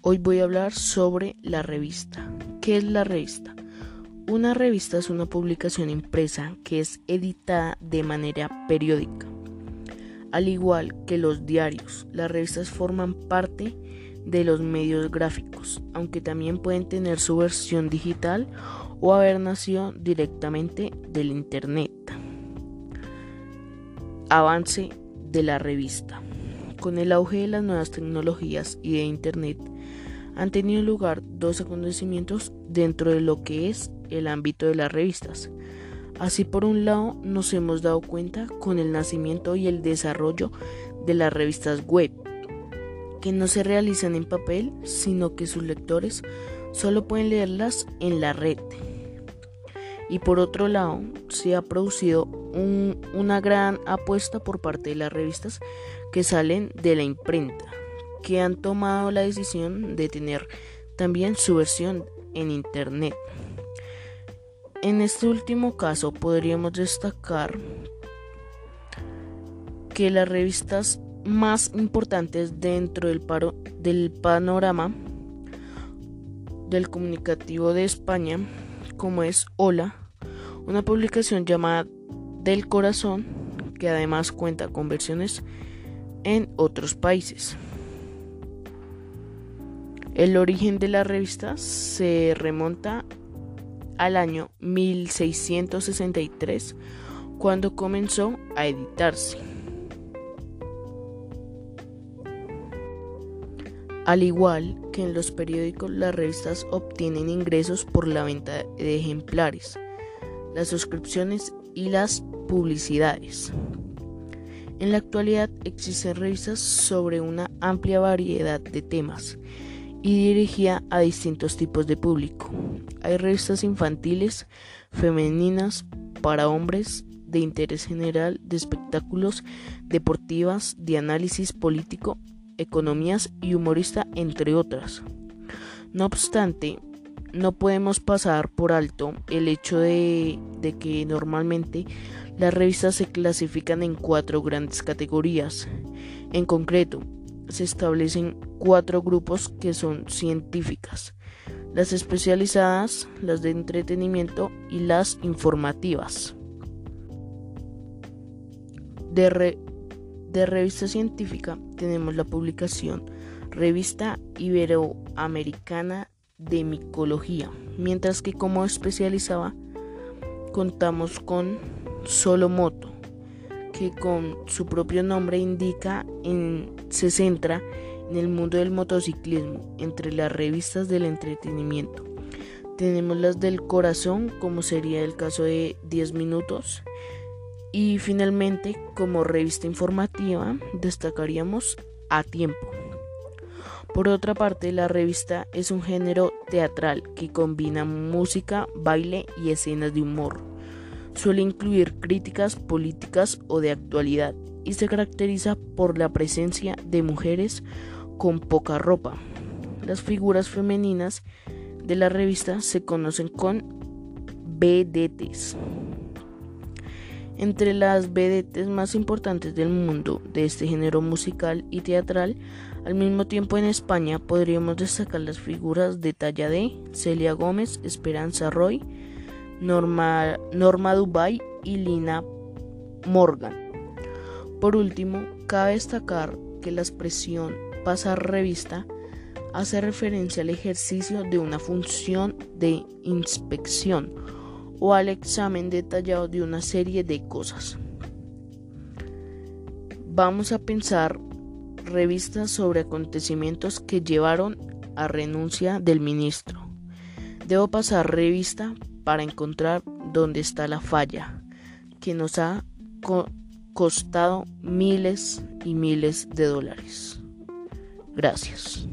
Hoy voy a hablar sobre la revista. ¿Qué es la revista? Una revista es una publicación impresa que es editada de manera periódica. Al igual que los diarios, las revistas forman parte de los medios gráficos, aunque también pueden tener su versión digital o haber nacido directamente del Internet. Avance de la revista. Con el auge de las nuevas tecnologías y de Internet, han tenido lugar dos acontecimientos dentro de lo que es el ámbito de las revistas. Así por un lado nos hemos dado cuenta con el nacimiento y el desarrollo de las revistas web, que no se realizan en papel, sino que sus lectores solo pueden leerlas en la red. Y por otro lado, se ha producido una gran apuesta por parte de las revistas que salen de la imprenta, que han tomado la decisión de tener también su versión en Internet. En este último caso podríamos destacar que las revistas más importantes dentro del, paro, del panorama del comunicativo de España, como es Hola, una publicación llamada Del Corazón, que además cuenta con versiones en otros países. El origen de la revista se remonta al año 1663, cuando comenzó a editarse. Al igual que en los periódicos, las revistas obtienen ingresos por la venta de ejemplares, las suscripciones y las publicidades. En la actualidad existen revistas sobre una amplia variedad de temas y dirigida a distintos tipos de público. Hay revistas infantiles, femeninas, para hombres, de interés general, de espectáculos, deportivas, de análisis político, economías y humorista, entre otras. No obstante, no podemos pasar por alto el hecho de, que normalmente las revistas se clasifican en cuatro grandes categorías. En concreto, se establecen cuatro grupos que son científicas, las especializadas, las de entretenimiento y las informativas. De revista científica tenemos la publicación Revista Iberoamericana de Micología, mientras que como especializada contamos con Solo Moto, que con su propio nombre indica en, se centra en el mundo del motociclismo, entre las revistas del entretenimiento. Tenemos las del corazón, como sería el caso de 10 minutos. Y finalmente, como revista informativa, destacaríamos A Tiempo. Por otra parte, la revista es un género teatral que combina música, baile y escenas de humor Suele incluir críticas políticas o de actualidad y se caracteriza por la presencia de mujeres con poca ropa. Las figuras femeninas de la revista se conocen con vedettes. Entre las vedettes más importantes del mundo de este género musical y teatral, al mismo tiempo en España podríamos destacar las figuras de talla de Celia Gómez, Esperanza Roy, Norma, Norma Dubai y Lina Morgan. Por último, cabe destacar que la expresión pasar revista hace referencia al ejercicio de una función de inspección o al examen detallado de una serie de cosas. Vamos a pensar revistas sobre acontecimientos que llevaron a renuncia del ministro. Debo pasar revista para encontrar dónde está la falla que nos ha costado miles y miles de dólares. Gracias.